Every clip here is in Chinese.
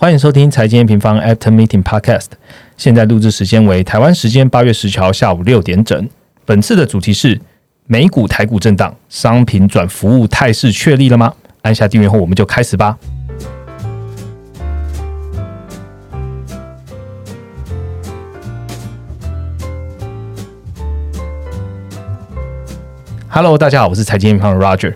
欢迎收听财经平方 After Meeting Podcast。现在录制时间为台湾时间八月十号下午六点整。本次的主题是美股、台股震荡，商品转服务态势确立了吗？按下订阅后，我们就开始吧。Hello，大家好，我是财经平方的 Roger。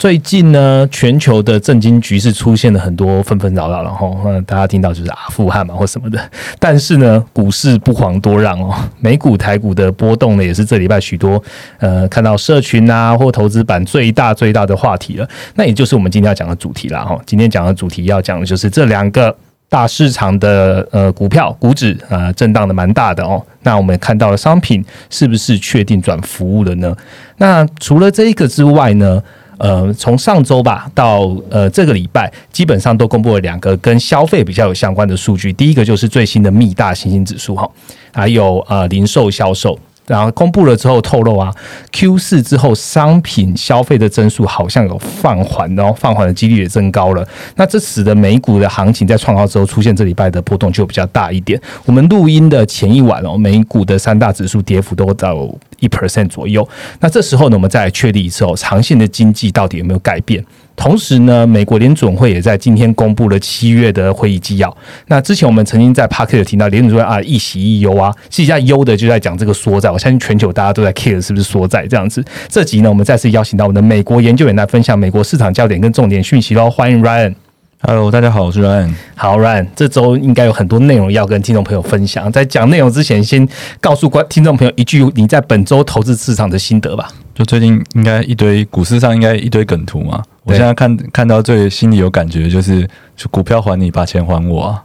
最近呢，全球的政经局势出现了很多纷纷扰扰，然后，大家听到就是阿富汗嘛或什么的。但是呢，股市不遑多让哦，美股、台股的波动呢，也是这礼拜许多呃看到社群啊或投资版最大最大的话题了。那也就是我们今天要讲的主题啦哈。今天讲的主题要讲的就是这两个大市场的呃股票股指啊震荡的蛮大的哦。那我们看到了商品是不是确定转服务了呢？那除了这一个之外呢？呃，从上周吧到呃这个礼拜，基本上都公布了两个跟消费比较有相关的数据。第一个就是最新的密大新兴指数哈，还有呃零售销售。然后公布了之后透露啊，Q 四之后商品消费的增速好像有放缓哦，放缓的几率也增高了。那这使得美股的行情在创高之后出现这礼拜的波动就比较大一点。我们录音的前一晚哦，美股的三大指数跌幅都到一 percent 左右。那这时候呢，我们再来确立一次哦，长线的经济到底有没有改变？同时呢，美国联准会也在今天公布了七月的会议纪要。那之前我们曾经在 p a r k e t 提到联准会啊一喜一忧啊，实际上忧的就在讲这个缩债。我相信全球大家都在 care 是不是缩债这样子。这集呢，我们再次邀请到我们的美国研究员来分享美国市场焦点跟重点讯息喽。欢迎 Ryan。Hello，大家好，我是 Ryan。好，Ryan，这周应该有很多内容要跟听众朋友分享。在讲内容之前，先告诉观听众朋友一句你在本周投资市场的心得吧。就最近应该一堆股市上应该一堆梗图嘛。我现在看看到最心里有感觉就是，就股票还你，把钱还我啊！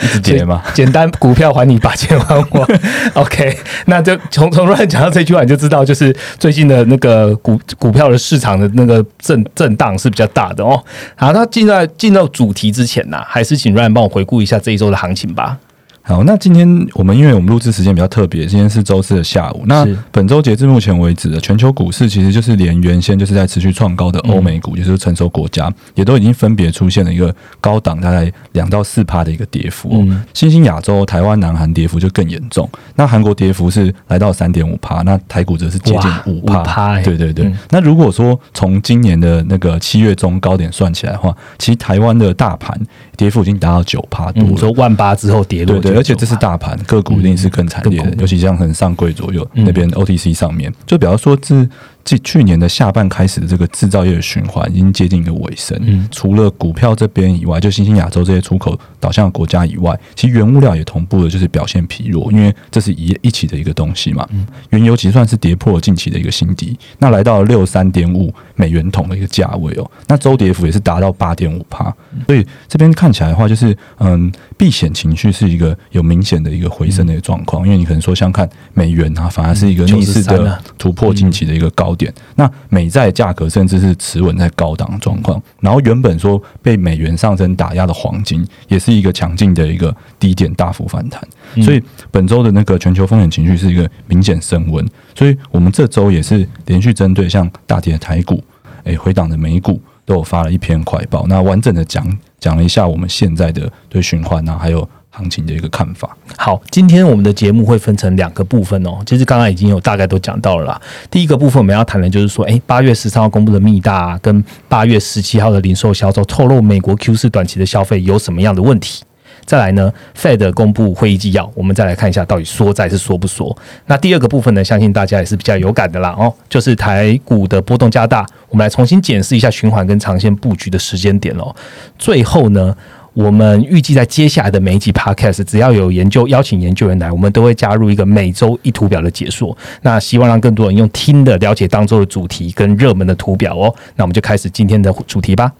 一直跌嘛，简单，股票还你，把钱还我。OK，那就从从乱讲到这句话，你就知道，就是最近的那个股股票的市场的那个震震荡是比较大的哦。好，那进到进到主题之前呢，还是请 Ryan 帮我回顾一下这一周的行情吧。好，那今天我们因为我们录制时间比较特别，今天是周四的下午。那本周截至目前为止的全球股市，其实就是连原先就是在持续创高的欧美股，也就是成熟国家，也都已经分别出现了一个高档大概两到四趴的一个跌幅。新兴亚洲、台湾、南韩跌幅就更严重。那韩国跌幅是来到三点五趴，那台股则是接近五趴。对对对。那如果说从今年的那个七月中高点算起来的话，其实台湾的大盘跌幅已经达到九趴多。说万八之后跌落。而且这是大盘个股，一定是更惨烈的，尤其像很上柜左右那边 OTC 上面，就比方说这。即去年的下半开始的这个制造业的循环已经接近一个尾声。嗯，除了股票这边以外，就新兴亚洲这些出口导向的国家以外，其实原物料也同步的就是表现疲弱，因为这是一一起的一个东西嘛。嗯，原油其实算是跌破了近期的一个新低，那来到了六三点五美元桶的一个价位哦。那周跌幅也是达到八点五帕，所以这边看起来的话，就是嗯，避险情绪是一个有明显的一个回升的一个状况。因为你可能说像看美元啊，反而是一个逆势的突破近期的一个高。点那美债价格甚至是持稳在高档状况，然后原本说被美元上升打压的黄金，也是一个强劲的一个低点大幅反弹，所以本周的那个全球风险情绪是一个明显升温，所以我们这周也是连续针对像大跌的台股，诶回档的美股都有发了一篇快报，那完整的讲讲了一下我们现在的对循环啊，还有。行情的一个看法。好，今天我们的节目会分成两个部分哦。其实刚刚已经有大概都讲到了啦。第一个部分我们要谈的就是说，诶，八月十三号公布的密大跟八月十七号的零售销售透露美国 Q 四短期的消费有什么样的问题？再来呢，Fed 公布会议纪要，我们再来看一下到底缩债是缩不缩？那第二个部分呢，相信大家也是比较有感的啦哦，就是台股的波动加大，我们来重新检视一下循环跟长线布局的时间点喽。最后呢？我们预计在接下来的每一集 Podcast，只要有研究邀请研究员来，我们都会加入一个每周一图表的解说。那希望让更多人用听的了解当周的主题跟热门的图表哦。那我们就开始今天的主题吧。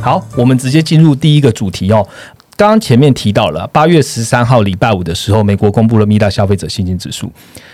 好，我们直接进入第一个主题哦。刚刚前面提到了，八月十三号礼拜五的时候，美国公布了密大消费者信心指数，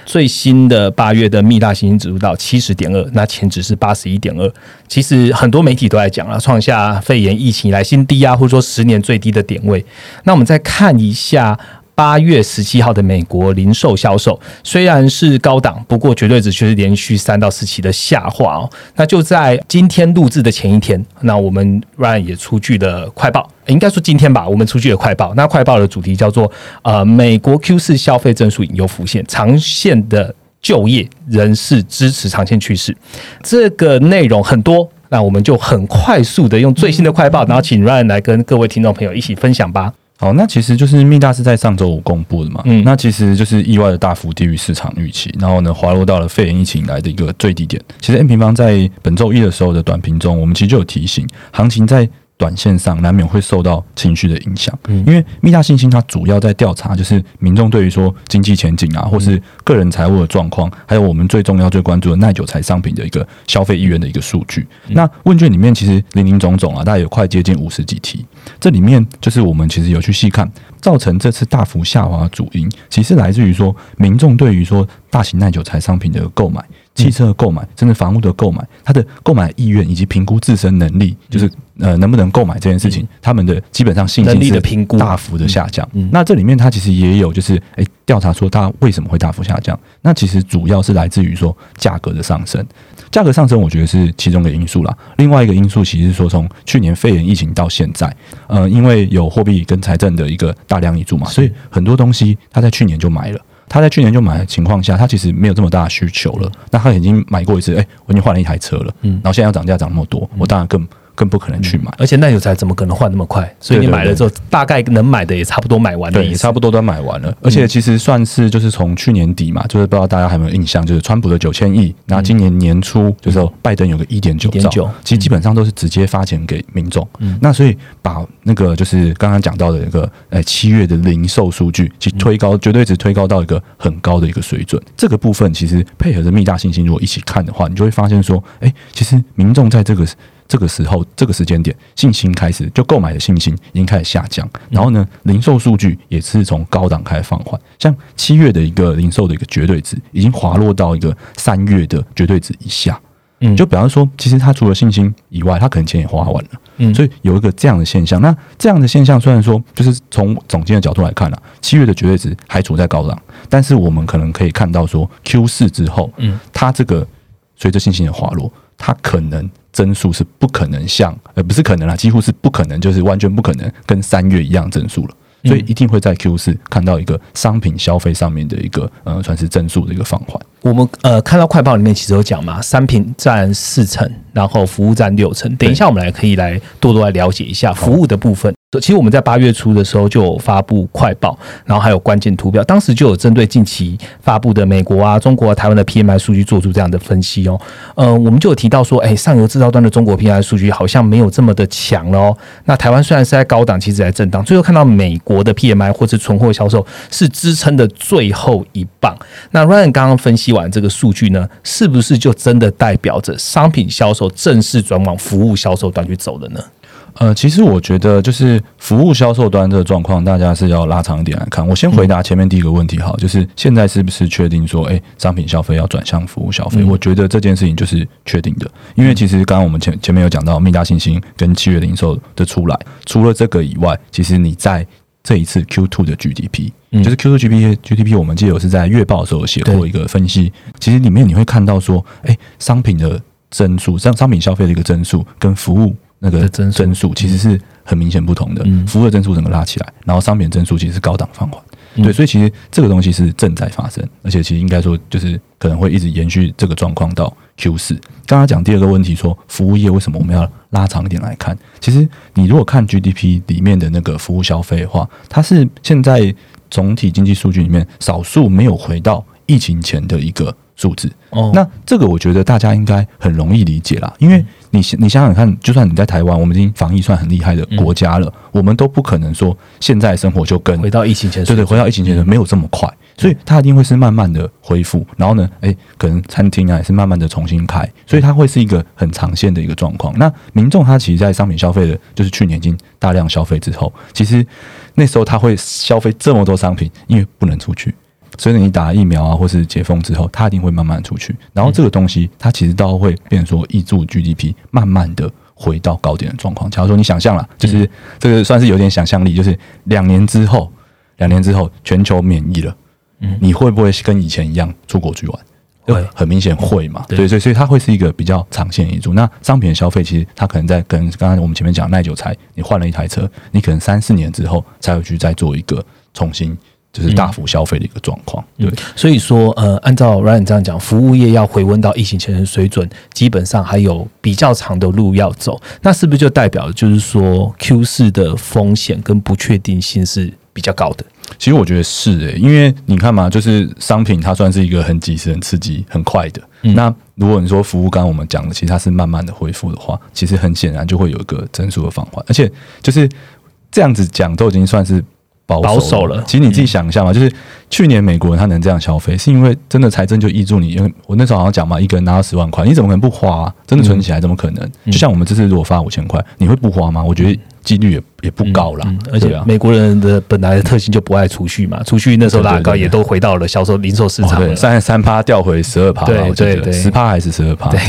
最新的八月的密大信心指数到七十点二，那前值是八十一点二。其实很多媒体都在讲了，创下肺炎疫情以来新低啊，或者说十年最低的点位。那我们再看一下。八月十七号的美国零售销售虽然是高档，不过绝对值却是连续三到四期的下滑哦。那就在今天录制的前一天，那我们 Ryan 也出具了快报，应该说今天吧，我们出具了快报。那快报的主题叫做呃，美国 Q 四消费增速引诱浮现，长线的就业人士支持长线趋势。这个内容很多。那我们就很快速的用最新的快报，然后请 Ryan 来跟各位听众朋友一起分享吧。好，那其实就是密大是在上周五公布的嘛，嗯，那其实就是意外的大幅低于市场预期，然后呢滑落到了肺炎疫情以来的一个最低点。其实 M 平方在本周一的时候的短评中，我们其实就有提醒，行情在。短线上难免会受到情绪的影响，因为密大信心它主要在调查就是民众对于说经济前景啊，或是个人财务的状况，还有我们最重要最关注的耐久材商品的一个消费意愿的一个数据。那问卷里面其实零零总总啊，大概有快接近五十几题，这里面就是我们其实有去细看，造成这次大幅下滑的主因，其实来自于说民众对于说大型耐久材商品的购买。汽车的购买，甚至房屋的购买，他的购买意愿以及评估自身能力，就是呃能不能购买这件事情，他们的基本上信心的评估大幅的下降。那这里面它其实也有就是诶调查说它为什么会大幅下降？那其实主要是来自于说价格的上升，价格上升我觉得是其中的因素啦。另外一个因素其实是说从去年肺炎疫情到现在，呃，因为有货币跟财政的一个大量挹注嘛，所以很多东西他在去年就买了。他在去年就买的情况下，他其实没有这么大的需求了。那他已经买过一次，哎，我已经换了一台车了。嗯，然后现在要涨价涨那么多，我当然更。更不可能去买，而且耐久材怎么可能换那么快？所以你买了之后，大概能买的也差不多买完了，也差不多都买完了。而且其实算是就是从去年底嘛，就是不知道大家有没有印象，就是川普的九千亿，那今年年初就是拜登有个一点九兆，其实基本上都是直接发钱给民众。那所以把那个就是刚刚讲到的一个呃七月的零售数据，其实推高绝对值推高到一个很高的一个水准。这个部分其实配合着密大信心，如果一起看的话，你就会发现说，哎，其实民众在这个。这个时候，这个时间点，信心开始就购买的信心已经开始下降。然后呢，零售数据也是从高档开始放缓。像七月的一个零售的一个绝对值，已经滑落到一个三月的绝对值以下。嗯，就比方说，其实他除了信心以外，他可能钱也花完了。嗯，所以有一个这样的现象。那这样的现象，虽然说就是从总监的角度来看啊，七月的绝对值还处在高档，但是我们可能可以看到说，Q 四之后，嗯，它这个随着信心的滑落，它可能。增速是不可能像，呃，不是可能啦，几乎是不可能，就是完全不可能跟三月一样增速了。所以一定会在 Q 四看到一个商品消费上面的一个呃，算是增速的一个放缓。我们呃看到快报里面其实有讲嘛，商品占四成，然后服务占六成。等一下我们来可以来多多来了解一下服务的部分。其实我们在八月初的时候就有发布快报，然后还有关键图表，当时就有针对近期发布的美国啊、中国、台湾的 PMI 数据做出这样的分析哦。呃，我们就有提到说，哎，上游制造端的中国 PMI 数据好像没有这么的强了哦。那台湾虽然是在高档，其实在震荡。最后看到美国的 PMI 或者存货销售是支撑的最后一棒。那 Ryan 刚刚分析完这个数据呢，是不是就真的代表着商品销售正式转往服务销售端去走了呢？呃，其实我觉得就是服务销售端这个状况，大家是要拉长一点来看。我先回答前面第一个问题，好，就是现在是不是确定说，哎，商品消费要转向服务消费？我觉得这件事情就是确定的，因为其实刚刚我们前前面有讲到，密大信心跟七月零售的出来，除了这个以外，其实你在这一次 Q two 的 GDP，就是 Q two GDP GDP，我们记得是在月报的时候写过一个分析，其实里面你会看到说，哎，商品的增速，像商品消费的一个增速跟服务。那个增增速其实是很明显不同的，服务的增速整个拉起来，然后商品增速其实是高档放缓，对，所以其实这个东西是正在发生，而且其实应该说就是可能会一直延续这个状况到 Q 四。刚刚讲第二个问题说服务业为什么我们要拉长一点来看？其实你如果看 GDP 里面的那个服务消费的话，它是现在总体经济数据里面少数没有回到疫情前的一个数字。哦，那这个我觉得大家应该很容易理解啦，因为。你你想想看，就算你在台湾，我们已经防疫算很厉害的国家了，我们都不可能说现在生活就跟回到疫情前，对对，回到疫情前的没有这么快，所以它一定会是慢慢的恢复。然后呢，哎，可能餐厅啊也是慢慢的重新开，所以它会是一个很长线的一个状况。那民众他其实，在商品消费的，就是去年已经大量消费之后，其实那时候他会消费这么多商品，因为不能出去。所以你打疫苗啊，或是解封之后，它一定会慢慢出去。然后这个东西，它其实都会变说，挹注 GDP 慢慢的回到高点的状况。假如说你想象了，就是这个算是有点想象力，就是两年之后，两年之后全球免疫了，嗯，你会不会跟以前一样出国去玩？会，很明显会嘛。对，所以所以它会是一个比较长线一注。那商品的消费其实它可能在跟刚刚我们前面讲耐久材，你换了一台车，你可能三四年之后才会去再做一个重新。就是大幅消费的一个状况，对，所以说，呃，按照 Ryan 这样讲，服务业要回温到疫情前的水准，基本上还有比较长的路要走。那是不是就代表就是说，Q 四的风险跟不确定性是比较高的？其实我觉得是诶，因为你看嘛，就是商品它算是一个很及时、很刺激、很快的。那如果你说服务，刚刚我们讲的，其实它是慢慢的恢复的话，其实很显然就会有一个增速的放缓，而且就是这样子讲，都已经算是。保守了，其实你自己想一下嘛，就是去年美国人他能这样消费，是因为真的财政就依住你，因为我那时候好像讲嘛，一个人拿到十万块，你怎么可能不花？真的存起来怎么可能？就像我们这次如果发五千块，你会不花吗？我觉得几率也也不高了。而且美国人的本来的特性就不爱储蓄嘛，储蓄那时候拉高也都回到了销售零售市场了，三三趴调回十二趴，对对对，十趴还是十二趴？对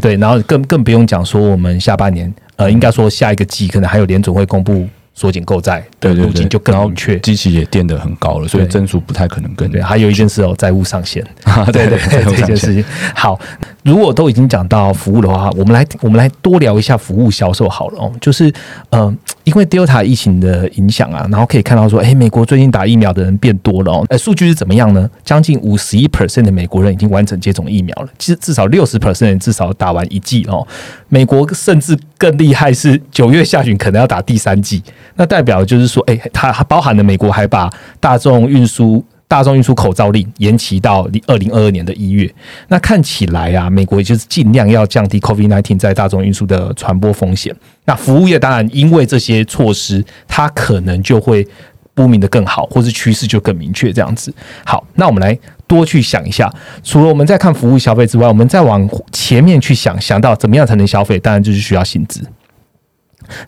对，然后更更不用讲说我们下半年，呃，应该说下一个季可能还有联总会公布。缩紧购债的路径就更明确，机器也垫得很高了，所以增速不太可能跟。对，还有一件事哦，债务上限。对对对，这件事情好。如果都已经讲到服务的话，我们来我们来多聊一下服务销售好了哦。就是呃，因为 Delta 疫情的影响啊，然后可以看到说，哎，美国最近打疫苗的人变多了哦。哎，数据是怎么样呢？将近五十一 percent 的美国人已经完成接种疫苗了，其实至少六十 percent 至少打完一剂哦。美国甚至更厉害，是九月下旬可能要打第三剂。那代表就是说，哎，它包含了美国还把大众运输。大众运输口罩令延期到二零二二年的一月，那看起来啊，美国也就是尽量要降低 COVID-19 在大众运输的传播风险。那服务业当然因为这些措施，它可能就会不明的更好，或是趋势就更明确这样子。好，那我们来多去想一下，除了我们在看服务消费之外，我们再往前面去想，想到怎么样才能消费，当然就是需要薪资。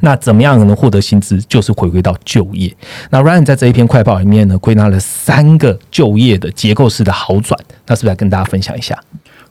那怎么样能获得薪资？就是回归到就业。那 Ryan 在这一篇快报里面呢，归纳了三个就业的结构式的好转。那是不是要跟大家分享一下？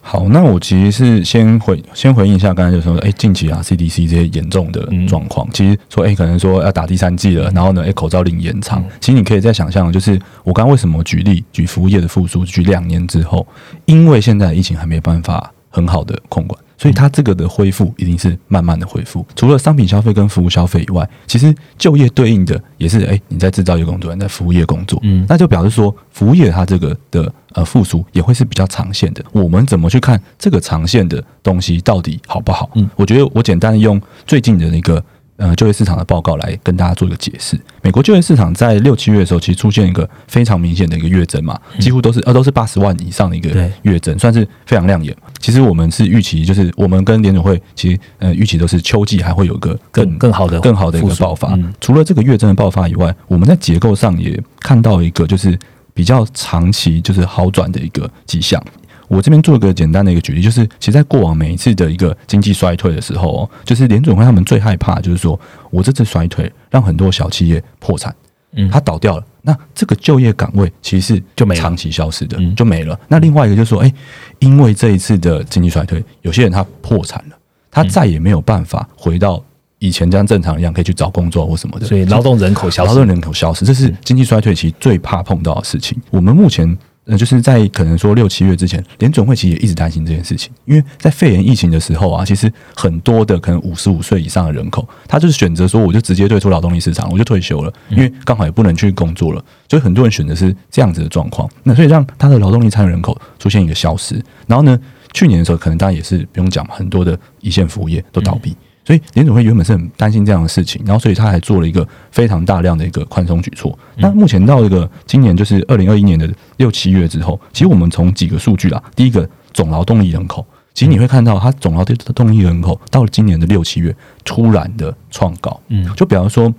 好，那我其实是先回先回应一下刚才就说，哎，近期啊 CDC 这些严重的状况，其实说，哎，可能说要打第三剂了，然后呢，哎，口罩令延长。其实你可以再想象，就是我刚刚为什么举例举服务业的复苏，举两年之后，因为现在疫情还没办法很好的控管。所以它这个的恢复一定是慢慢的恢复。除了商品消费跟服务消费以外，其实就业对应的也是，哎，你在制造业工作，你在服务业工作，嗯，那就表示说，服务业它这个的呃复苏也会是比较长线的。我们怎么去看这个长线的东西到底好不好？嗯，我觉得我简单的用最近的那个。呃，就业市场的报告来跟大家做一个解释。美国就业市场在六七月的时候，其实出现一个非常明显的一个月增嘛，几乎都是呃都是八十万以上的一个月增，算是非常亮眼。其实我们是预期，就是我们跟联总会其实呃预期都是秋季还会有个更更好的更好的一个爆发。除了这个月增的爆发以外，我们在结构上也看到一个就是比较长期就是好转的一个迹象。我这边做一个简单的一个举例，就是其实，在过往每一次的一个经济衰退的时候，哦，就是联总会他们最害怕，就是说我这次衰退让很多小企业破产，嗯，它倒掉了，那这个就业岗位其实就没长期消失的，就没了。那另外一个就是说，哎，因为这一次的经济衰退，有些人他破产了，他再也没有办法回到以前这样正常一样可以去找工作或什么的，所以劳动人口消失，劳动人口消失，这是经济衰退期最怕碰到的事情。我们目前。那就是在可能说六七月之前，联准会其实也一直担心这件事情，因为在肺炎疫情的时候啊，其实很多的可能五十五岁以上的人口，他就是选择说，我就直接退出劳动力市场，我就退休了，因为刚好也不能去工作了，所以很多人选择是这样子的状况。那所以让他的劳动力参与人口出现一个消失，然后呢，去年的时候可能当然也是不用讲，很多的一线服务业都倒闭。所以联总会原本是很担心这样的事情，然后所以他还做了一个非常大量的一个宽松举措。那目前到一个今年就是二零二一年的六七月之后，其实我们从几个数据啊，第一个总劳动力人口，其实你会看到它总劳动力人口到了今年的六七月突然的创高，嗯，就比方说，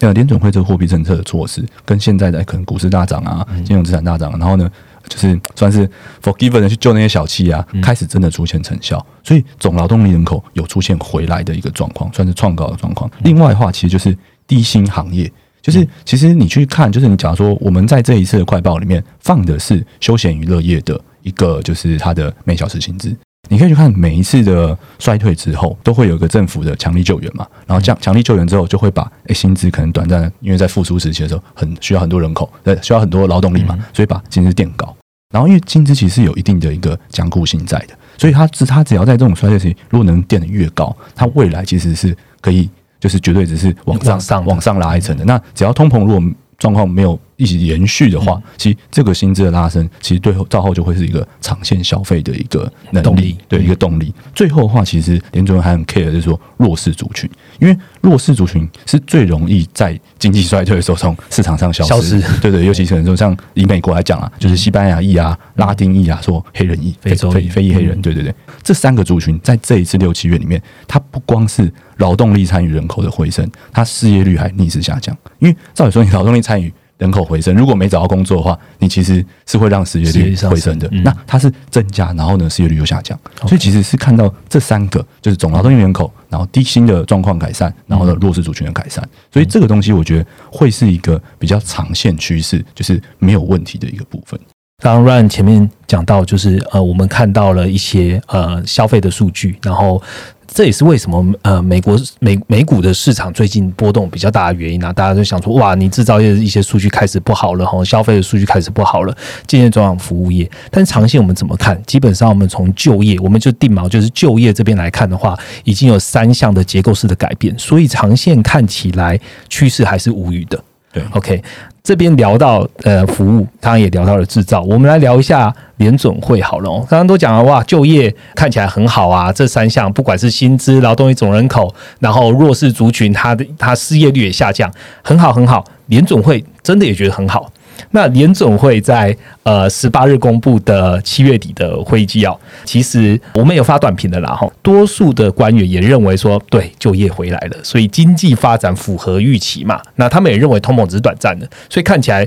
呃，联总会这个货币政策的措施，跟现在的可能股市大涨啊，金融资产大涨，然后呢？就是算是 forgiven 的去救那些小企啊，开始真的出现成效，所以总劳动力人口有出现回来的一个状况，算是创高的状况。另外的话，其实就是低薪行业，就是其实你去看，就是你假如说我们在这一次的快报里面放的是休闲娱乐业的一个，就是它的每小时薪资。你可以去看每一次的衰退之后，都会有一个政府的强力救援嘛，然后这样强力救援之后，就会把诶薪资可能短暂的，因为在复苏时期的时候，很需要很多人口，呃，需要很多劳动力嘛，所以把薪资垫高。然后因为金枝其实有一定的一个坚固性在的，所以它只它只要在这种衰退期，如果能垫的越高，它未来其实是可以，就是绝对只是往上往上拉一层的。那只要通膨如果状况没有。一起延续的话，其实这个薪资的拉升，其实最后到后就会是一个长线消费的一个能力，对一个动力。最后的话，其实联准会还很 care，就是说弱势族群，因为弱势族群是最容易在经济衰退的时候从市场上消失。对对，尤其是可能说像以美国来讲啊，就是西班牙裔啊、拉丁裔啊、说黑人裔、非洲非非裔黑人，对对对，这三个族群在这一次六七月里面，它不光是劳动力参与人口的回升，它失业率还逆势下降。因为照理说，你劳动力参与人口回升，如果没找到工作的话，你其实是会让失业率回升的。那它是增加，然后呢，失业率又下降，所以其实是看到这三个，就是总劳动力人口，然后低薪的状况改善，然后呢，弱势族群的改善。所以这个东西我觉得会是一个比较长线趋势，就是没有问题的一个部分。刚刚 Ryan 前面讲到，就是呃，我们看到了一些呃消费的数据，然后。这也是为什么呃，美国美美股的市场最近波动比较大的原因啊！大家都想说，哇，你制造业的一些数据开始不好了，哈，消费的数据开始不好了，渐渐转往服务业。但长线我们怎么看？基本上我们从就业，我们就定锚，就是就业这边来看的话，已经有三项的结构式的改变，所以长线看起来趋势还是无语的。对，OK。这边聊到呃服务，刚刚也聊到了制造，我们来聊一下联准会好了。刚刚都讲了哇，就业看起来很好啊，这三项不管是薪资、劳动力总人口，然后弱势族群，它的它失业率也下降，很好很好。联准会真的也觉得很好。那联总会在呃十八日公布的七月底的会议纪要，其实我们有发短评的啦哈，多数的官员也认为说，对就业回来了，所以经济发展符合预期嘛。那他们也认为通膨只是短暂的，所以看起来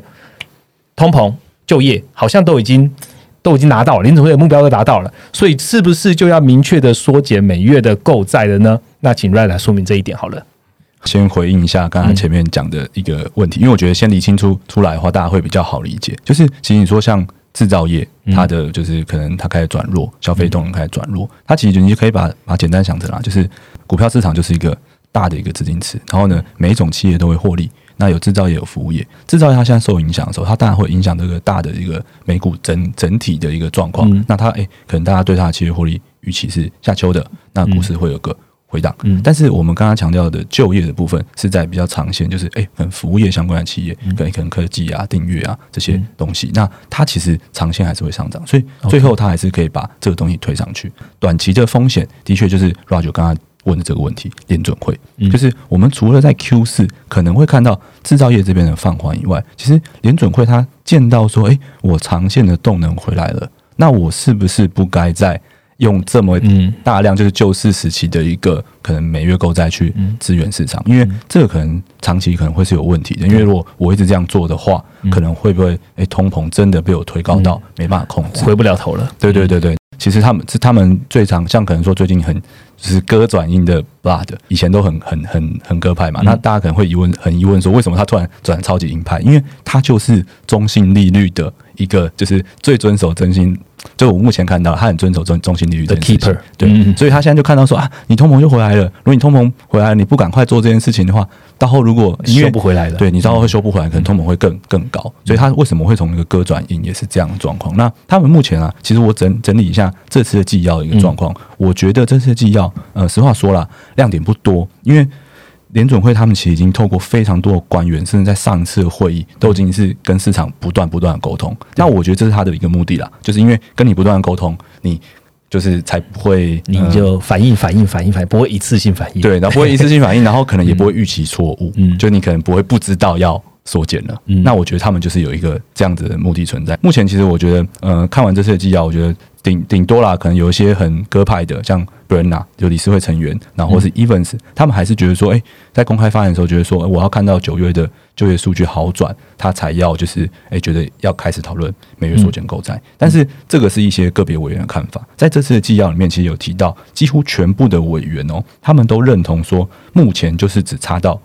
通膨、就业好像都已经都已经拿到了，联总会的目标都达到了，所以是不是就要明确的缩减每月的购债了呢？那请 Ray 来说明这一点好了。先回应一下刚刚前面讲的一个问题，因为我觉得先理清楚出来的话，大家会比较好理解。就是其实你说像制造业，它的就是可能它开始转弱，消费动能开始转弱，它其实你就可以把把简单想成啦，就是股票市场就是一个大的一个资金池，然后呢，每一种企业都会获利。那有制造业有服务业，制造业它现在受影响的时候，它当然会影响这个大的一个美股整整体的一个状况。那它诶，可能大家对它的企业获利预期是下秋的，那股市会有个。回档，嗯，但是我们刚刚强调的就业的部分是在比较长线，就是哎，跟服务业相关的企业，跟可能科技啊、订阅啊这些东西，那它其实长线还是会上涨，所以最后它还是可以把这个东西推上去。短期的风险的确就是 Roger 刚刚问的这个问题，联准会，就是我们除了在 Q 四可能会看到制造业这边的放缓以外，其实联准会它见到说，哎，我长线的动能回来了，那我是不是不该在用这么大量就是救市时期的一个可能每月购债去支援市场，因为这个可能长期可能会是有问题的。因为如果我一直这样做的话，可能会不会诶通膨真的被我推高到没办法控制，回不了头了。对对对对，其实他们是他们最常像可能说最近很就是歌转音的 blood，以前都很很很很歌派嘛。那大家可能会疑问很疑问说，为什么他突然转超级鹰派？因为他就是中性利率的一个就是最遵守真心。就我目前看到，他很遵守中中心利率的 keeper，对，所以他现在就看到说啊，你通膨就回来了。如果你通膨回来，你不赶快做这件事情的话，到后如果修不回来了，对你到后会修不回来，可能通膨会更更高。所以他为什么会从那个歌转音，也是这样的状况。那他们目前啊，其实我整整理一下这次的纪要的一个状况，我觉得这次纪要，呃，实话说了，亮点不多，因为。联准会他们其实已经透过非常多的官员，甚至在上一次的会议都已经是跟市场不断不断的沟通。那我觉得这是他的一个目的啦，就是因为跟你不断的沟通，你就是才不会你就反应反应反应反应，不会一次性反应。对，然后不会 一次性反应，然后可能也不会预期错误。嗯，就你可能不会不知道要缩减了。嗯，那我觉得他们就是有一个这样子的目的存在。目前其实我觉得，呃，看完这次的纪要，我觉得。顶顶多啦，可能有一些很鸽派的，像 b r e n n a 就理事会成员，然后或是 Evans，他们还是觉得说，哎，在公开发言的时候，觉得说，我要看到九月的就业数据好转，他才要就是，哎，觉得要开始讨论每月缩减购债。但是这个是一些个别委员的看法，在这次的纪要里面，其实有提到，几乎全部的委员哦，他们都认同说，目前就是只差到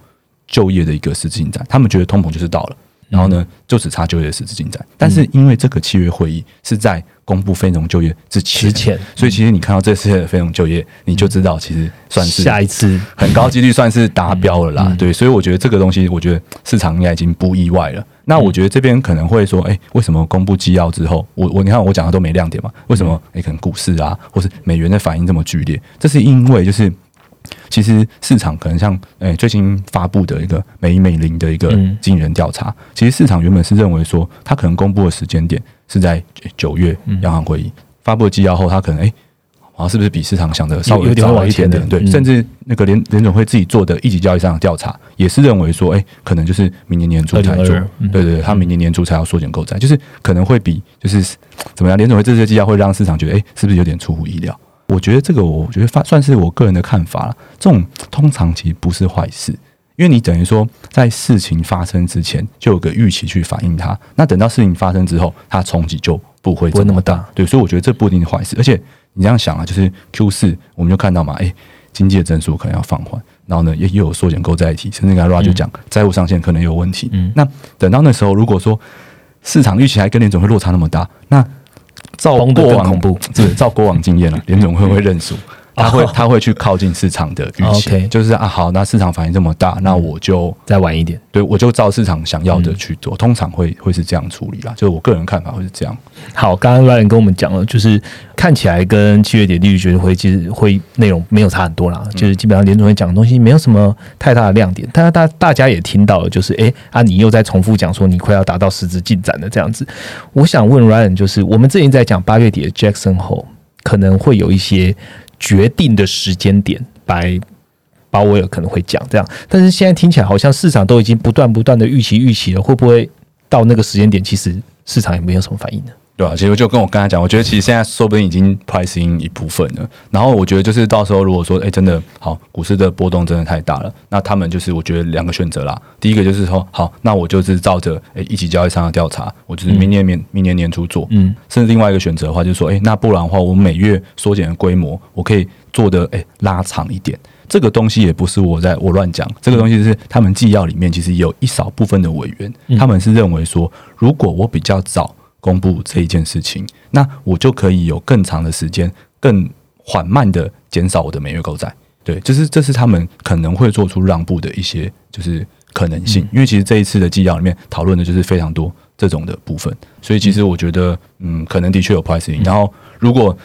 就业的一个实质进展，他们觉得通膨就是到了。然后呢就只差就业实质进展。但是因为这个契约会议是在公布非农就业之前，之前所以其实你看到这次的非农就业，你就知道其实算是下一次很高几率算是达标了啦。对，所以我觉得这个东西，我觉得市场应该已经不意外了。那我觉得这边可能会说，哎，为什么公布纪要之后，我我你看我讲的都没亮点嘛？为什么？哎，可能股市啊，或是美元的反应这么剧烈？这是因为就是。其实市场可能像诶最新发布的一个美美林的一个经营人调查，其实市场原本是认为说，它可能公布的时间点是在九月央行会议发布纪要后，它可能诶，好像是不是比市场想的稍微早一点点？对，甚至那个联联总会自己做的一级交易上的调查，也是认为说，诶，可能就是明年年初才做，对对对，他明年年初才要缩减购债，就是可能会比就是怎么样？联总会这些绩效会让市场觉得，诶，是不是有点出乎意料？我觉得这个，我觉得算算是我个人的看法了。这种通常其实不是坏事，因为你等于说在事情发生之前就有个预期去反映它，那等到事情发生之后，它冲击就不会不会那么大。对，所以我觉得这不一定是坏事。而且你这样想啊，就是 Q 四我们就看到嘛，哎，经济的增速可能要放缓，然后呢也又有缩减购债体，甚至刚才 Ra 就讲债务上限可能有问题。嗯，那等到那时候，如果说市场预期还跟联总会落差那么大，那照过往恐怖，是照过往经验了，联总会不会认输？他会他会去靠近市场的预期，就是啊，好，那市场反应这么大，那我就再晚一点，对我就照市场想要的去做，通常会会是这样处理啦。就是我个人看法会是这样。好，刚刚 Ryan 跟我们讲了，就是看起来跟七月底利率决议会其实会内容没有差很多啦，就是基本上联总会讲的东西没有什么太大的亮点。但是大大家也听到了，就是哎啊，你又在重复讲说你快要达到实质进展的这样子。我想问 Ryan，就是我们之前在讲八月底的 Jackson 后，可能会有一些。决定的时间点，来，把我有可能会讲这样，但是现在听起来好像市场都已经不断不断的预期预期了，会不会到那个时间点，其实市场也没有什么反应呢？对啊，其实就跟我刚才讲，我觉得其实现在说不定已经 pricing 一部分了。然后我觉得就是到时候如果说，哎，真的好，股市的波动真的太大了，那他们就是我觉得两个选择啦。第一个就是说，好，那我就是照着哎一级交易商的调查，我就是明年年明年年初做。嗯。甚至另外一个选择的话，就是说，哎，那不然的话，我每月缩减的规模，我可以做的哎拉长一点。这个东西也不是我在我乱讲，这个东西是他们纪要里面其实有一少部分的委员，他们是认为说，如果我比较早。公布这一件事情，那我就可以有更长的时间、更缓慢的减少我的每月购债。对，就是这是他们可能会做出让步的一些就是可能性。因为其实这一次的纪要里面讨论的就是非常多这种的部分，所以其实我觉得，嗯，可能的确有 price in。然后，如果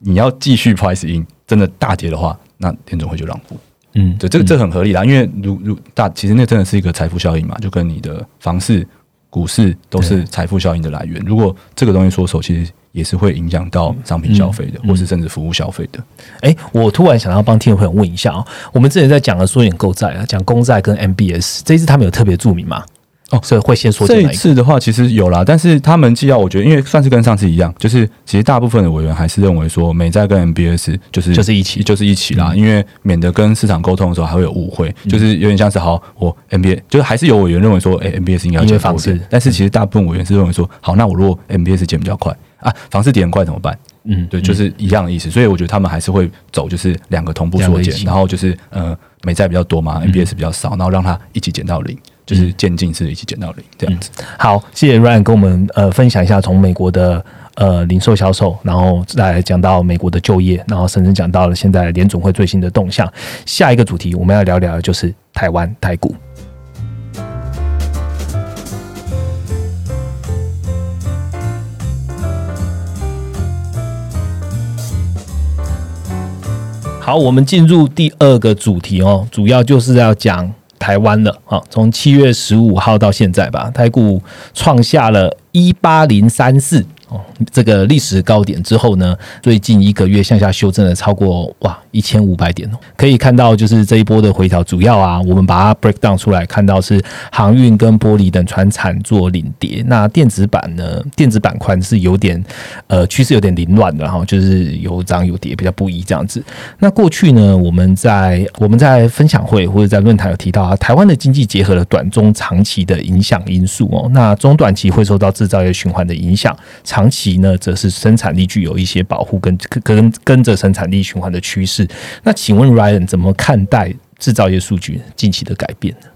你要继续 price in，真的大跌的话，那田总会就让步。嗯，对，这这很合理啦。因为如如大，其实那真的是一个财富效应嘛，就跟你的房市。股市都是财富效应的来源。如果这个东西缩手，其实也是会影响到商品消费的，或是甚至服务消费的。哎，我突然想要帮听众朋友问一下啊，我们之前在讲的缩减购债啊，讲公债跟 MBS，这一次他们有特别注明吗？哦，所以会先说这一次的话，其实有啦，但是他们既要我觉得，因为算是跟上次一样，就是其实大部分的委员还是认为说，美债跟 MBS 就是就是一起。就是一起啦，因为免得跟市场沟通的时候还会有误会，就是有点像是好，我 MBS 就是还是有委员认为说，哎，MBS 应该减房市，但是其实大部分委员是认为说，好，那我如果 MBS 减比较快啊，房市跌很快怎么办？嗯，对，就是一样的意思，所以我觉得他们还是会走，就是两个同步缩减，然后就是呃，美债比较多嘛，MBS 比较少，然后让它一起减到零。就是渐进式一起减到零这样子。好，谢谢 Ryan 跟我们呃分享一下从美国的呃零售销售，然后再讲到美国的就业，然后甚至讲到了现在联总会最新的动向。下一个主题我们要聊聊的就是台湾台股。好，我们进入第二个主题哦，主要就是要讲。台湾了啊！从七月十五号到现在吧，台股创下了一八零三四。哦，这个历史高点之后呢，最近一个月向下修正了超过哇一千五百点哦，可以看到就是这一波的回调，主要啊，我们把它 break down 出来，看到是航运跟玻璃等船产做领跌，那电子板呢，电子板块是有点呃趋势有点凌乱的哈，就是有涨有跌，比较不一这样子。那过去呢，我们在我们在分享会或者在论坛有提到啊，台湾的经济结合了短中长期的影响因素哦，那中短期会受到制造业循环的影响。长期呢，则是生产力具有一些保护跟跟跟着生产力循环的趋势。那请问 Ryan 怎么看待制造业数据近期的改变呢？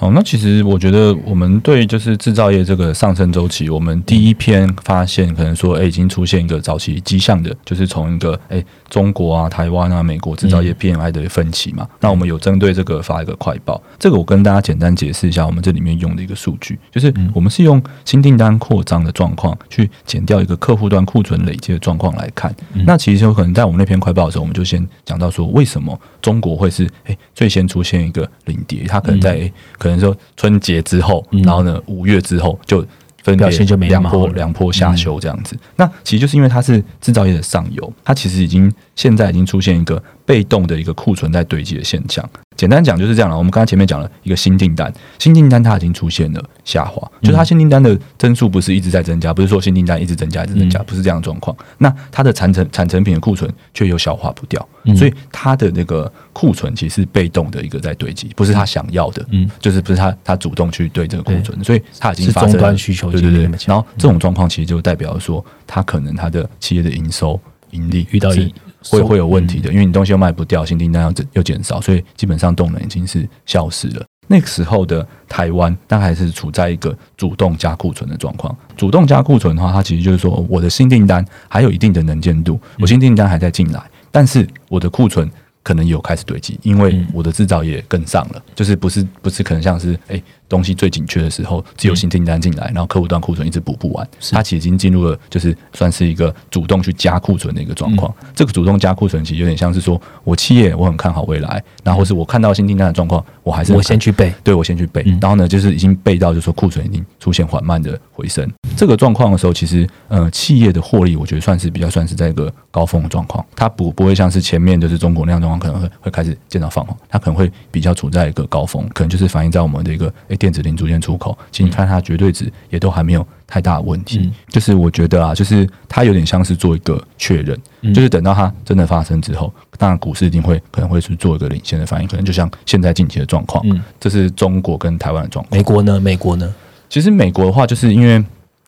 好，那其实我觉得我们对就是制造业这个上升周期，我们第一篇发现可能说，哎，已经出现一个早期迹象的，就是从一个哎中国啊、台湾啊、美国制造业 PMI 的分歧嘛。那我们有针对这个发一个快报，这个我跟大家简单解释一下，我们这里面用的一个数据，就是我们是用新订单扩张的状况去减掉一个客户端库存累积的状况来看。那其实有可能在我们那篇快报的时候，我们就先讲到说，为什么中国会是哎最先出现一个领跌，它可能在可。可能说春节之后，然后呢五月之后就分别两波两波下修这样子。那其实就是因为它是制造业的上游，它其实已经现在已经出现一个被动的一个库存在堆积的现象。简单讲就是这样了。我们刚才前面讲了一个新订单，新订单它已经出现了下滑，就是它新订单的增速不是一直在增加，不是说新订单一直增加一直增加，不是这样的状况。那它的产成产成品的库存却又消化不掉，所以它的那个库存其实是被动的一个在堆积，不是他想要的，嗯，就是不是他他主动去对这个库存，所以它已经发生需求，对对对。然后这种状况其实就代表说，它可能它的企业的营收盈利遇到一。会会有问题的，因为你东西又卖不掉，新订单又又减少，所以基本上动能已经是消失了。那个时候的台湾，但还是处在一个主动加库存的状况。主动加库存的话，它其实就是说，我的新订单还有一定的能见度，我新订单还在进来，但是我的库存可能有开始堆积，因为我的制造业跟上了，就是不是不是可能像是哎。东西最紧缺的时候，只有新订单进来，然后客户端库存一直补不完，它其实已经进入了就是算是一个主动去加库存的一个状况。这个主动加库存其实有点像是说我企业我很看好未来，然后是我看到新订单的状况，我还是我先去备，对我先去备，然后呢就是已经备到就是说库存已经出现缓慢的回升。这个状况的时候，其实呃企业的获利我觉得算是比较算是在一个高峰的状况，它不不会像是前面就是中国那样状况可能会会开始见到放缓，它可能会比较处在一个高峰，可能就是反映在我们的一个诶电子零组件出。口，其实你看它绝对值也都还没有太大的问题，就是我觉得啊，就是它有点像是做一个确认，就是等到它真的发生之后，当然股市一定会可能会去做一个领先的反应，可能就像现在近期的状况，嗯这是中国跟台湾的状况。美国呢？美国呢？其实美国的话，就是因为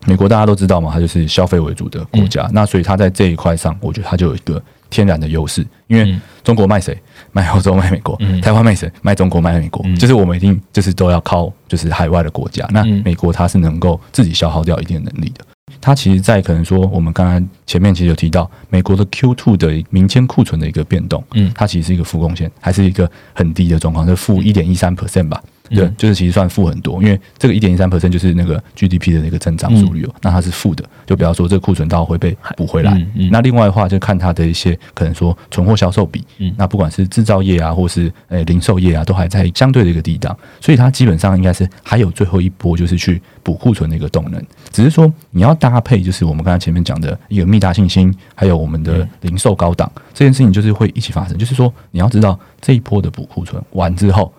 美国大家都知道嘛，它就是消费为主的国家，那所以它在这一块上，我觉得它就有一个天然的优势，因为中国卖谁？卖欧洲，卖美国；台湾卖谁？卖中国，卖美国。就是我们一定就是都要靠就是海外的国家。那美国它是能够自己消耗掉一定的能力的。它其实，在可能说我们刚刚前面其实有提到美国的 Q two 的民间库存的一个变动，嗯，它其实是一个负贡献，还是一个很低的状况，是负一点一三 percent 吧。对，就是其实算负很多，因为这个一点一三 percent 就是那个 GDP 的那个增长速率哦，那它是负的，就比方说这个库存到会被补回来。那另外的话，就看它的一些可能说存货销售比，那不管是制造业啊，或是呃零售业啊，都还在相对的一个低档，所以它基本上应该是还有最后一波，就是去补库存的一个动能。只是说你要搭配，就是我们刚才前面讲的一个密达信心，还有我们的零售高档这件事情，就是会一起发生。就是说你要知道这一波的补库存完之后。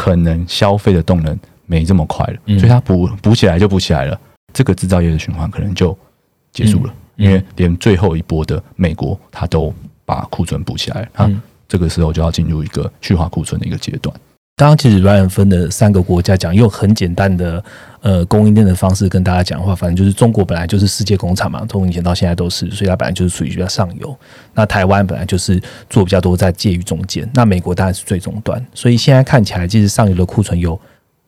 可能消费的动能没这么快了，所以它补补起来就补起来了，这个制造业的循环可能就结束了，因为连最后一波的美国，它都把库存补起来了，那这个时候就要进入一个去化库存的一个阶段。刚刚其实 Ryan 分的三个国家讲，用很简单的呃供应链的方式跟大家讲话，反正就是中国本来就是世界工厂嘛，从以前到现在都是，所以它本来就是属于比较上游。那台湾本来就是做比较多在介于中间，那美国当然是最终端，所以现在看起来其实上游的库存有。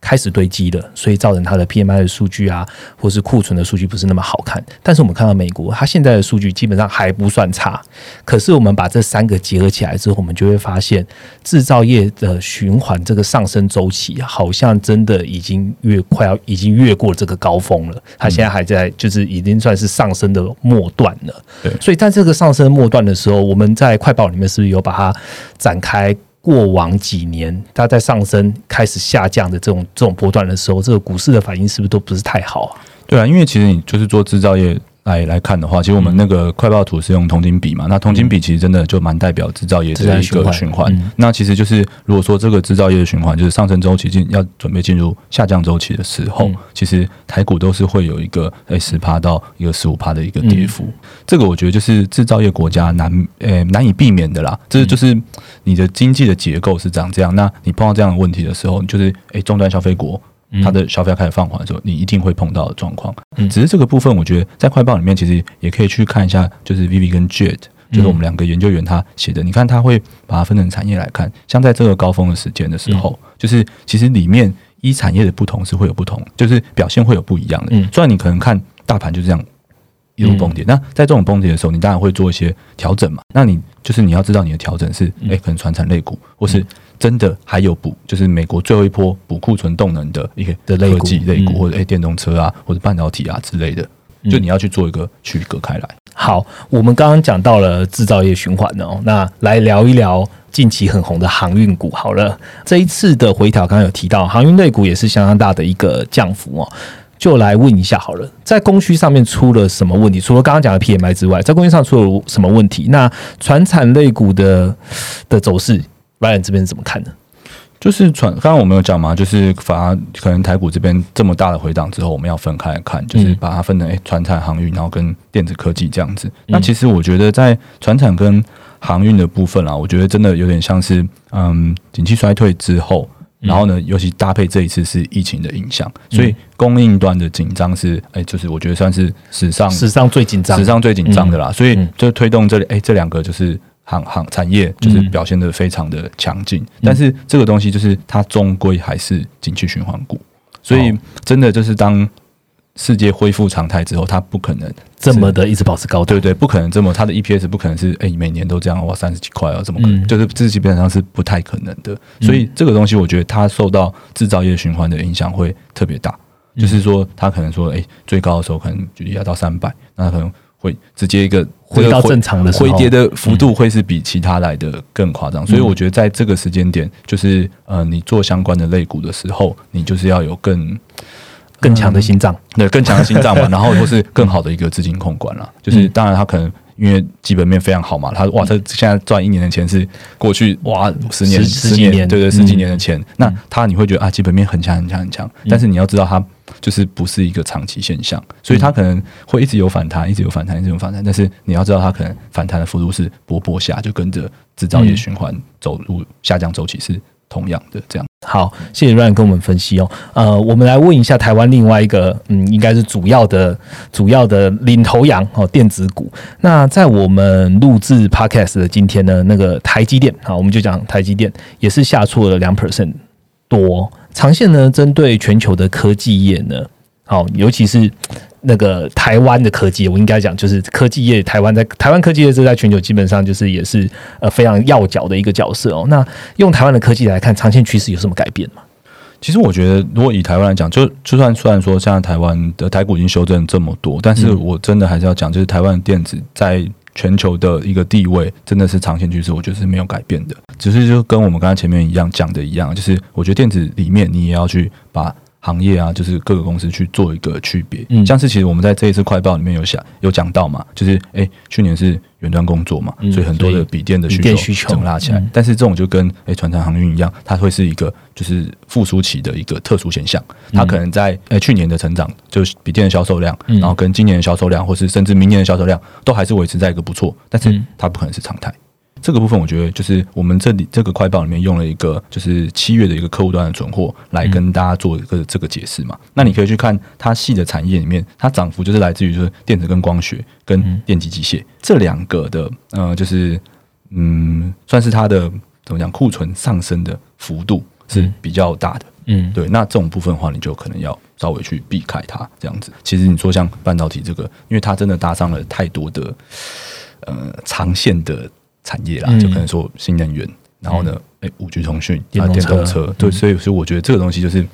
开始堆积的，所以造成它的 PMI 的数据啊，或是库存的数据不是那么好看。但是我们看到美国，它现在的数据基本上还不算差。可是我们把这三个结合起来之后，我们就会发现制造业的循环这个上升周期，好像真的已经越快要已经越过这个高峰了。它现在还在，就是已经算是上升的末段了。对，所以在这个上升末段的时候，我们在快报里面是不是有把它展开？过往几年，它在上升开始下降的这种这种波段的时候，这个股市的反应是不是都不是太好啊？对啊，因为其实你就是做制造业。来来看的话，其实我们那个快报图是用铜金比嘛，那铜金比其实真的就蛮代表制造业的一个循环。那其实就是如果说这个制造业的循环就是上升周期进要准备进入下降周期的时候，其实台股都是会有一个诶十趴到一个十五趴的一个跌幅。这个我觉得就是制造业国家难诶难以避免的啦。这就是你的经济的结构是长这样，那你碰到这样的问题的时候，就是诶终端消费国。它的消费要开始放缓的时候，你一定会碰到的状况。嗯，只是这个部分，我觉得在快报里面其实也可以去看一下，就是 Vivi 跟 Jet，就是我们两个研究员他写的。你看他会把它分成产业来看，像在这个高峰的时间的时候，就是其实里面一产业的不同是会有不同，就是表现会有不一样的。嗯，虽然你可能看大盘就这样一路崩跌，那在这种崩跌的时候，你当然会做一些调整嘛。那你就是你要知道你的调整是，哎，可能传产类股，或是真的还有补，就是美国最后一波补库存动能的一个的科技类股，或者哎电动车啊，或者半导体啊之类的，就你要去做一个区隔开来。好，我们刚刚讲到了制造业循环哦，那来聊一聊近期很红的航运股。好了，这一次的回调，刚刚有提到航运类股也是相当大的一个降幅哦，就来问一下好了，在供需上面出了什么问题？除了刚刚讲的 PMI 之外，在供需上出了什么问题？那船产类股的的走势，Ryan 这边怎么看呢？就是船，刚刚我们有讲嘛，就是反而可能台股这边这么大的回档之后，我们要分开来看，就是把它分成诶，船产航运，然后跟电子科技这样子。那其实我觉得在船产跟航运的部分啊，我觉得真的有点像是嗯，景气衰退之后，然后呢，尤其搭配这一次是疫情的影响，所以供应端的紧张是哎，就是我觉得算是史上史上最紧张、史上最紧张的啦。所以就推动这里诶，这两个就是。行行产业就是表现的非常的强劲，但是这个东西就是它终归还是景气循环股，所以真的就是当世界恢复常态之后，它不可能这么的一直保持高度，对对，不可能这么它的 EPS 不可能是哎每年都这样哇三十几块啊，怎么可能？就是这基本上是不太可能的，所以这个东西我觉得它受到制造业循环的影响会特别大，就是说它可能说哎最高的时候可能举例要到三百，那可能。会直接一个回到正常的回跌的幅度会是比其他来的更夸张，所以我觉得在这个时间点，就是呃，你做相关的类股的时候，你就是要有更更强的心脏，对，更强的心脏嘛，然后或是更好的一个资金控管了。就是当然，他可能因为基本面非常好嘛，他哇，他现在赚一年的钱是过去哇十年十几年对对十几年的钱，那他你会觉得啊，基本面很强很强很强，但是你要知道他。就是不是一个长期现象，所以它可能会一直有反弹，一直有反弹，一直有反弹。但是你要知道，它可能反弹的幅度是波波下，就跟着制造业循环走入下降周期是同样的。这样好，谢谢 Ryan 跟我们分析哦。呃，我们来问一下台湾另外一个，嗯，应该是主要的、主要的领头羊哦，电子股。那在我们录制 Podcast 的今天呢，那个台积电，好，我们就讲台积电也是下挫了两 percent 多。长线呢，针对全球的科技业呢，好，尤其是那个台湾的科技，我应该讲就是科技业，台湾在台湾科技业这在全球基本上就是也是呃非常要角的一个角色哦。那用台湾的科技来看，长线趋势有什么改变吗？其实我觉得，如果以台湾来讲，就就算虽然说现在台湾的台股已经修正这么多，但是我真的还是要讲，就是台湾电子在。全球的一个地位真的是长线趋势，我觉得是没有改变的，只是就跟我们刚才前面一样讲的一样，就是我觉得电子里面你也要去把。行业啊，就是各个公司去做一个区别。嗯，像是其实我们在这一次快报里面有想有讲到嘛，就是哎，去年是远端工作嘛，所以很多的笔电的需求整拉起来。但是这种就跟哎船厂航运一样，它会是一个就是复苏期的一个特殊现象。它可能在哎去年的成长，就是笔电的销售量，然后跟今年的销售量，或是甚至明年的销售量，都还是维持在一个不错，但是它不可能是常态。这个部分我觉得就是我们这里这个快报里面用了一个就是七月的一个客户端的存货来跟大家做一个这个解释嘛。那你可以去看它细的产业里面，它涨幅就是来自于就是电子跟光学跟电机机械这两个的呃，就是嗯，算是它的怎么讲库存上升的幅度是比较大的。嗯，对。那这种部分的话，你就可能要稍微去避开它这样子。其实你说像半导体这个，因为它真的搭上了太多的呃长线的。产业啦，就可能说新能源，然后呢，哎，五 G 通讯啊，电动车，对，所以所以我觉得这个东西就是，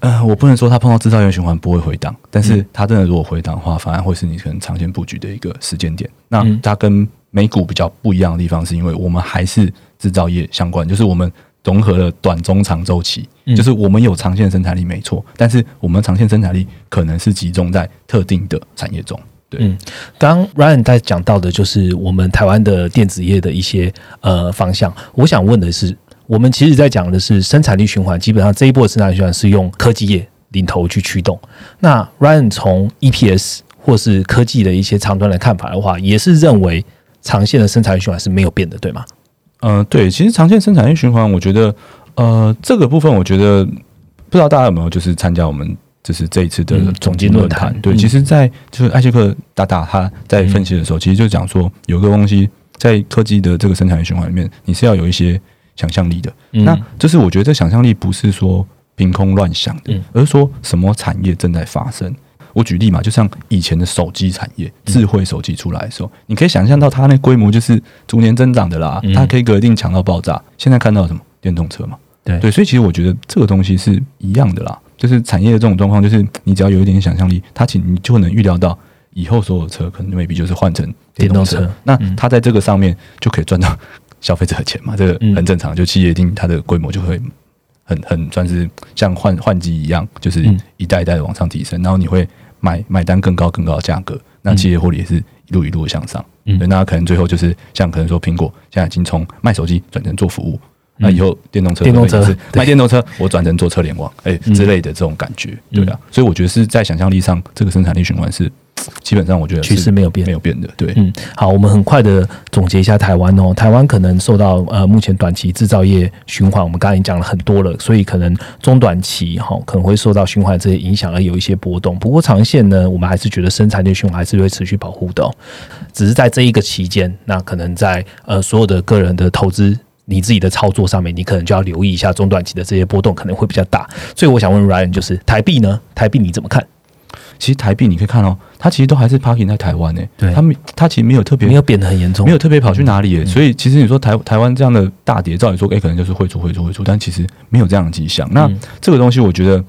呃，我不能说它碰到制造业循环不会回档，但是它真的如果回档的话，反而会是你可能长线布局的一个时间点。那它跟美股比较不一样的地方，是因为我们还是制造业相关，就是我们融合了短、中、长周期，就是我们有长线生产力没错，但是我们长线生产力可能是集中在特定的产业中。嗯，刚 Ryan 在讲到的就是我们台湾的电子业的一些呃方向。我想问的是，我们其实在讲的是生产力循环，基本上这一波生产力循环是用科技业领头去驱动。那 Ryan 从 EPS 或是科技的一些长端来看法的话，也是认为长线的生产力循环是没有变的，对吗？嗯，对，其实长线生产力循环，我觉得呃这个部分，我觉得不知道大家有没有就是参加我们。这是这一次的总经论坛，对，其实，在就是艾希克大大他在分析的时候，其实就讲说，有个东西在科技的这个生产循环里面，你是要有一些想象力的。那就是我觉得这想象力不是说凭空乱想的，而是说什么产业正在发生。我举例嘛，就像以前的手机产业，智慧手机出来的时候，你可以想象到它那规模就是逐年增长的啦，它可以一定强到爆炸。现在看到什么？电动车嘛？对。对，所以其实我觉得这个东西是一样的啦，就是产业的这种状况，就是你只要有一点想象力，它其实你就能预料到以后所有车可能未必就是换成电动车，那它在这个上面就可以赚到消费者的钱嘛，这个很正常。就企业定它的规模就会很很算是像换换机一样，就是一代一代的往上提升，然后你会。买买单更高更高的价格，那企业获利也是一路一路向上。嗯，那可能最后就是像可能说苹果现在已经从卖手机转成做服务，那以后电动车电动车卖电动车，我转成做车联网，哎之类的这种感觉，对啊。所以我觉得是在想象力上，这个生产力循环是。基本上我觉得趋势没有变，没有变的。对，嗯，好，我们很快的总结一下台湾哦。台湾可能受到呃目前短期制造业循环，我们刚才已经讲了很多了，所以可能中短期哈可能会受到循环这些影响而有一些波动。不过长线呢，我们还是觉得生产力循环还是会持续保护的。只是在这一个期间，那可能在呃所有的个人的投资，你自己的操作上面，你可能就要留意一下中短期的这些波动可能会比较大。所以我想问 Ryan，就是台币呢？台币你怎么看？其实台币你可以看哦，它其实都还是 parking 在台湾诶。对，它没，它其实没有特别没有贬得很严重，没有特别跑去哪里。所以其实你说台台湾这样的大跌，照理说，诶，可能就是会出会出会出，但其实没有这样的迹象。那这个东西，我觉得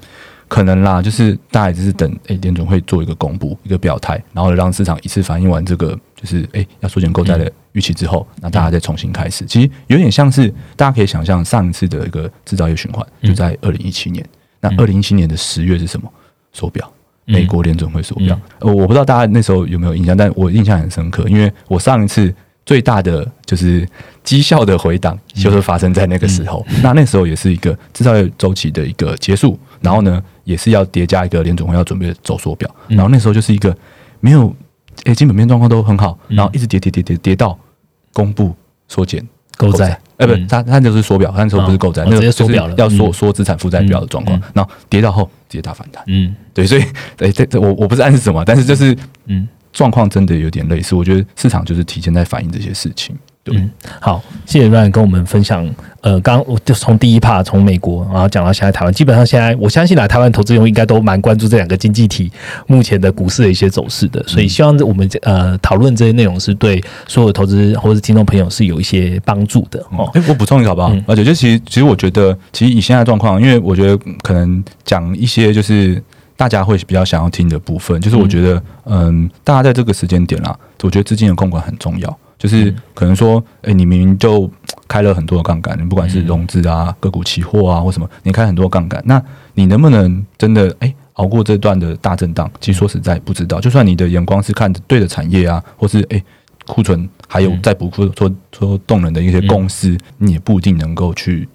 可能啦，就是大家只是等，诶，联总会做一个公布，一个表态，然后让市场一次反映完这个，就是哎要缩减购债的预期之后，那大家再重新开始。其实有点像是大家可以想象上一次的一个制造业循环，就在二零一七年。那二零一七年的十月是什么？手表。美国联准会缩表，呃，我不知道大家那时候有没有印象，但我印象很深刻，因为我上一次最大的就是绩效的回档，就是发生在那个时候。那那时候也是一个制造业周期的一个结束，然后呢，也是要叠加一个联总会要准备走缩表，然后那时候就是一个没有，诶，基本面状况都很好，然后一直跌跌跌跌跌到公布缩减。购债，哎，不，他他就是缩表，那时候不是购债，那直接缩表了，要缩缩资产负债表的状况，然后跌到后直接大反弹，嗯，对，所以，哎，这这我我不是暗示什么，但是就是，嗯，状况真的有点类似，我觉得市场就是提前在反映这些事情。嗯，好，谢谢 Ryan 跟我们分享。呃，刚我就从第一 part 从美国，然后讲到现在台湾，基本上现在我相信来台湾投资人应该都蛮关注这两个经济体目前的股市的一些走势的，所以希望我们呃讨论这些内容是对所有投资或者听众朋友是有一些帮助的哦。哎，我补充一个好不好？而且就其实其实我觉得，其实以现在状况，因为我觉得可能讲一些就是大家会比较想要听的部分，就是我觉得嗯，大家在这个时间点啦，我觉得资金的控管很重要。就是可能说，哎，你明明就开了很多的杠杆，你不管是融资啊、个股期货啊或什么，你开很多杠杆，那你能不能真的哎熬过这段的大震荡？其实说实在不知道。就算你的眼光是看对的产业啊，或是哎库存还有在补库说说动能的一些公司，你也不一定能够去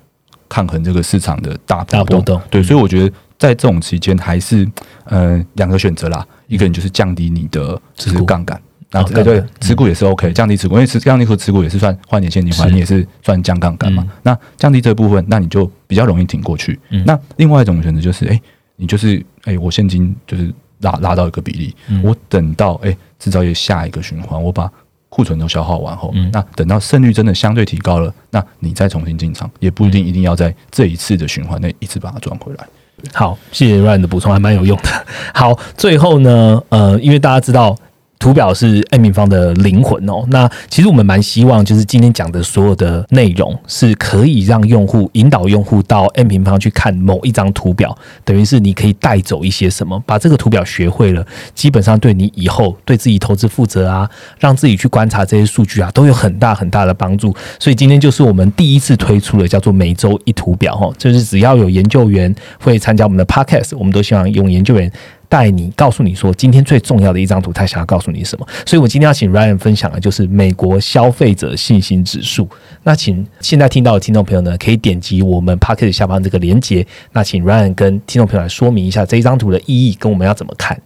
抗衡这个市场的大波动。对，所以我觉得在这种期间，还是嗯两个选择啦，一个人就是降低你的就是杠杆。啊，对对，持股也是 OK，降低持股，因为持降低和持股也是算换点现金换，你也是算降杠杆嘛。那降低这部分，那你就比较容易挺过去。那另外一种选择就是，哎，你就是哎，我现金就是拉拉到一个比例，我等到哎制造业下一个循环，我把库存都消耗完后，那等到胜率真的相对提高了，那你再重新进场，也不一定一定要在这一次的循环内一次把它赚回来。好，谢谢 Ryan 的补充，还蛮有用的。好，最后呢，呃，因为大家知道。图表是 M 平方的灵魂哦。那其实我们蛮希望，就是今天讲的所有的内容，是可以让用户引导用户到 M 平方去看某一张图表，等于是你可以带走一些什么，把这个图表学会了，基本上对你以后对自己投资负责啊，让自己去观察这些数据啊，都有很大很大的帮助。所以今天就是我们第一次推出的叫做每周一图表哈，就是只要有研究员会参加我们的 Podcast，我们都希望用研究员。带你告诉你说，今天最重要的一张图，他想要告诉你什么？所以我今天要请 Ryan 分享的就是美国消费者信心指数。那请现在听到的听众朋友呢，可以点击我们 p o c k e t 下方这个链接。那请 Ryan 跟听众朋友来说明一下这一张图的意义，跟我们要怎么看。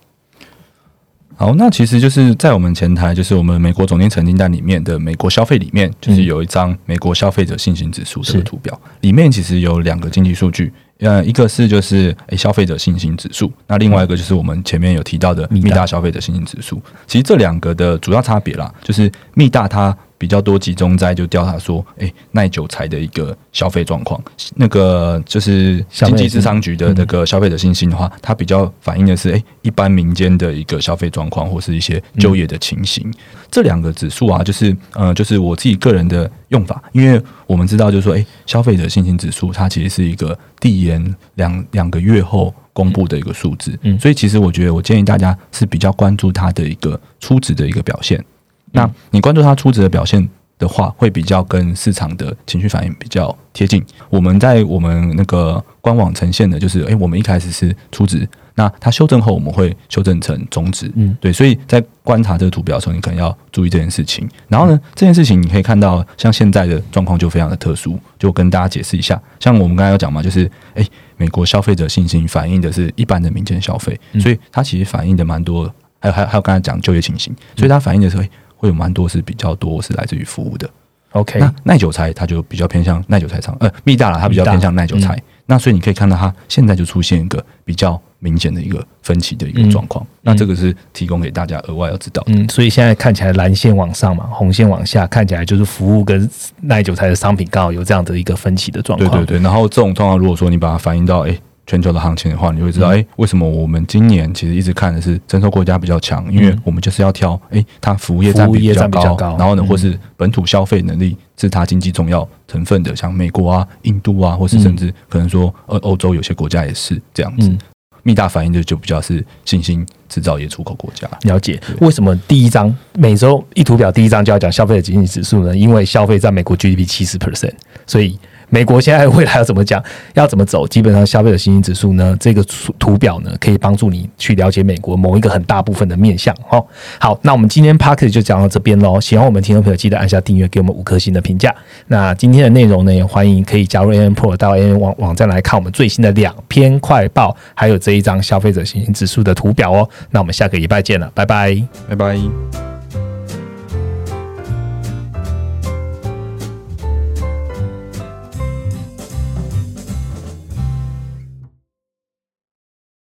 好，那其实就是在我们前台，就是我们美国总经成绩单里面的美国消费里面，就是有一张美国消费者信心指数这个图表，里面其实有两个经济数据。呃，一个是就是诶消费者信心指数，那另外一个就是我们前面有提到的密大消费者信心指数。其实这两个的主要差别啦，就是密大它比较多集中在就调查说，哎，耐久材的一个消费状况。那个就是经济智商局的那个消费者信心的话，它比较反映的是，哎，一般民间的一个消费状况或是一些就业的情形。这两个指数啊，就是呃，就是我自己个人的用法，因为我们知道，就是说，哎，消费者信心指数它其实是一个递延两两个月后公布的一个数字，嗯，所以其实我觉得，我建议大家是比较关注它的一个初值的一个表现。那你关注它初值的表现的话，会比较跟市场的情绪反应比较贴近。我们在我们那个官网呈现的就是，哎，我们一开始是初值。那它修正后，我们会修正成中值，嗯，对，所以在观察这个图表的时候，你可能要注意这件事情。然后呢，这件事情你可以看到，像现在的状况就非常的特殊，就跟大家解释一下。像我们刚才要讲嘛，就是诶，美国消费者信心反映的是一般的民间消费，所以它其实反映的蛮多，还有还有还有刚才讲就业情形，所以它反映的时候会有蛮多是比较多是来自于服务的。OK，那耐久材它就比较偏向耐久材厂，呃，密大了它比较偏向耐久材。那所以你可以看到它现在就出现一个比较。明显的一个分歧的一个状况，那这个是提供给大家额外要知道。嗯，所以现在看起来蓝线往上嘛，红线往下，看起来就是服务跟耐久材的商品刚好有这样的一个分歧的状况。对对对，然后这种状况如果说你把它反映到诶全球的行情的话，你会知道诶为什么我们今年其实一直看的是成熟国家比较强，因为我们就是要挑诶它服务业占比比较高，然后呢或是本土消费能力是它经济重要成分的，像美国啊、印度啊，或是甚至可能说呃欧洲有些国家也是这样子。密大反映的就比较是新兴制造业出口国家。了解为什么第一张每周一图表第一张就要讲消费者经济指数呢？因为消费占美国 GDP 七十 percent，所以。美国现在未来要怎么讲，要怎么走？基本上消费者信心指数呢，这个图表呢，可以帮助你去了解美国某一个很大部分的面向。哦，好，那我们今天 p a r k e 就讲到这边喽。喜欢我们听众朋友，记得按下订阅，给我们五颗星的评价。那今天的内容呢，也欢迎可以加入 AN Pro 到 AN 网网站来看我们最新的两篇快报，还有这一张消费者信心指数的图表哦。那我们下个礼拜见了，拜拜，拜拜。